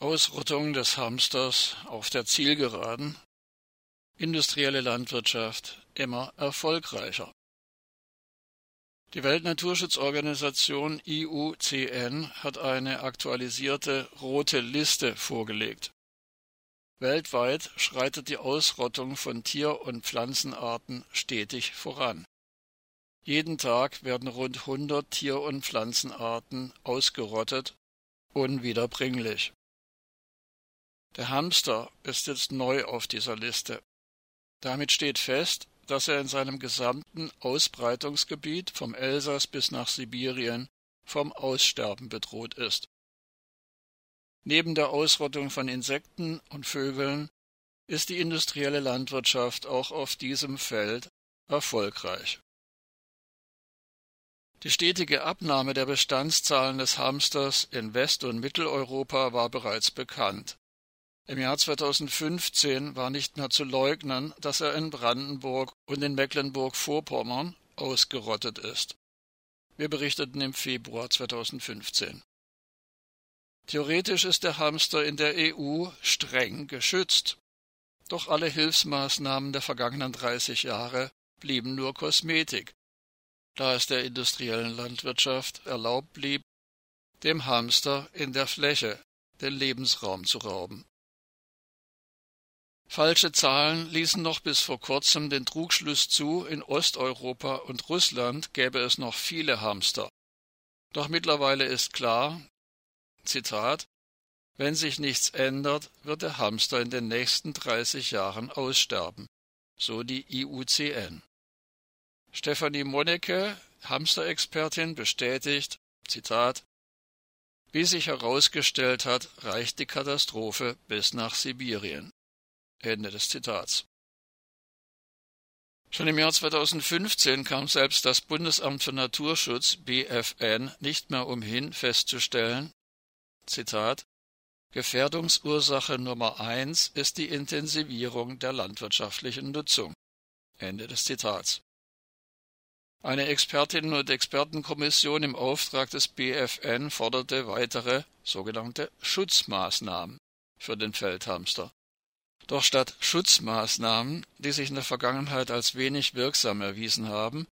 Ausrottung des Hamsters auf der Zielgeraden, industrielle Landwirtschaft immer erfolgreicher. Die Weltnaturschutzorganisation IUCN hat eine aktualisierte rote Liste vorgelegt. Weltweit schreitet die Ausrottung von Tier- und Pflanzenarten stetig voran. Jeden Tag werden rund 100 Tier- und Pflanzenarten ausgerottet, unwiederbringlich. Der Hamster ist jetzt neu auf dieser Liste. Damit steht fest, dass er in seinem gesamten Ausbreitungsgebiet vom Elsass bis nach Sibirien vom Aussterben bedroht ist. Neben der Ausrottung von Insekten und Vögeln ist die industrielle Landwirtschaft auch auf diesem Feld erfolgreich. Die stetige Abnahme der Bestandszahlen des Hamsters in West- und Mitteleuropa war bereits bekannt. Im Jahr 2015 war nicht mehr zu leugnen, dass er in Brandenburg und in Mecklenburg-Vorpommern ausgerottet ist. Wir berichteten im Februar 2015. Theoretisch ist der Hamster in der EU streng geschützt. Doch alle Hilfsmaßnahmen der vergangenen 30 Jahre blieben nur Kosmetik, da es der industriellen Landwirtschaft erlaubt blieb, dem Hamster in der Fläche den Lebensraum zu rauben. Falsche Zahlen ließen noch bis vor kurzem den Trugschluss zu, in Osteuropa und Russland gäbe es noch viele Hamster. Doch mittlerweile ist klar, Zitat, wenn sich nichts ändert, wird der Hamster in den nächsten 30 Jahren aussterben, so die IUCN. Stefanie Monecke, Hamsterexpertin, bestätigt, Zitat, wie sich herausgestellt hat, reicht die Katastrophe bis nach Sibirien. Ende des Zitats. Schon im Jahr 2015 kam selbst das Bundesamt für Naturschutz BFN nicht mehr umhin festzustellen, Zitat, Gefährdungsursache Nummer eins ist die Intensivierung der landwirtschaftlichen Nutzung. Ende des Zitats. Eine Expertinnen- und Expertenkommission im Auftrag des BFN forderte weitere sogenannte Schutzmaßnahmen für den Feldhamster. Doch statt Schutzmaßnahmen, die sich in der Vergangenheit als wenig wirksam erwiesen haben,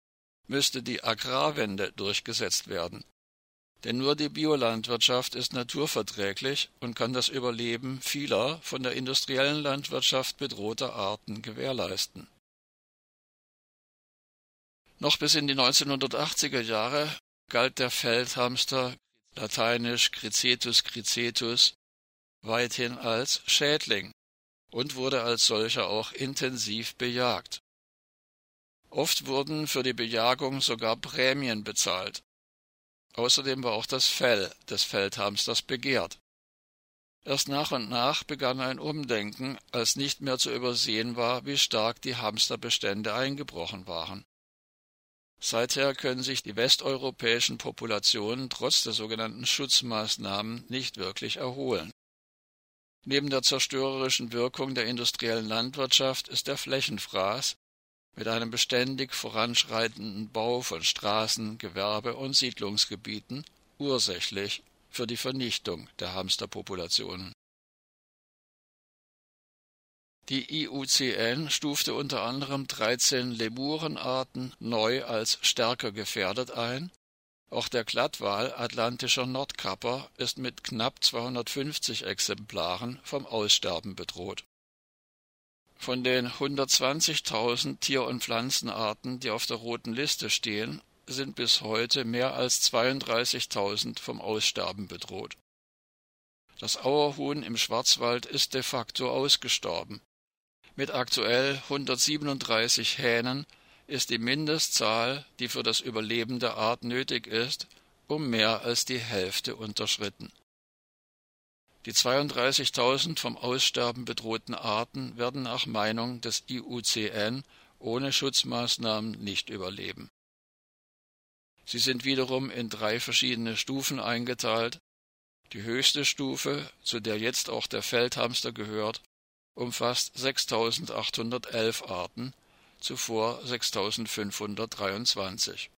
müsste die Agrarwende durchgesetzt werden. Denn nur die Biolandwirtschaft ist naturverträglich und kann das Überleben vieler von der industriellen Landwirtschaft bedrohter Arten gewährleisten. Noch bis in die 1980er Jahre galt der Feldhamster, lateinisch Cricetus cricetus, weithin als Schädling und wurde als solcher auch intensiv bejagt. Oft wurden für die Bejagung sogar Prämien bezahlt. Außerdem war auch das Fell des Feldhamsters begehrt. Erst nach und nach begann ein Umdenken, als nicht mehr zu übersehen war, wie stark die Hamsterbestände eingebrochen waren. Seither können sich die westeuropäischen Populationen trotz der sogenannten Schutzmaßnahmen nicht wirklich erholen. Neben der zerstörerischen Wirkung der industriellen Landwirtschaft ist der Flächenfraß mit einem beständig voranschreitenden Bau von Straßen, Gewerbe und Siedlungsgebieten ursächlich für die Vernichtung der Hamsterpopulationen. Die IUCN stufte unter anderem 13 Lemurenarten neu als stärker gefährdet ein auch der Glattwal Atlantischer Nordkapper ist mit knapp 250 Exemplaren vom Aussterben bedroht. Von den 120.000 Tier- und Pflanzenarten, die auf der roten Liste stehen, sind bis heute mehr als 32.000 vom Aussterben bedroht. Das Auerhuhn im Schwarzwald ist de facto ausgestorben. Mit aktuell 137 Hähnen ist die Mindestzahl, die für das Überleben der Art nötig ist, um mehr als die Hälfte unterschritten. Die 32.000 vom Aussterben bedrohten Arten werden nach Meinung des IUCN ohne Schutzmaßnahmen nicht überleben. Sie sind wiederum in drei verschiedene Stufen eingeteilt. Die höchste Stufe, zu der jetzt auch der Feldhamster gehört, umfasst 6.811 Arten, zuvor 6523.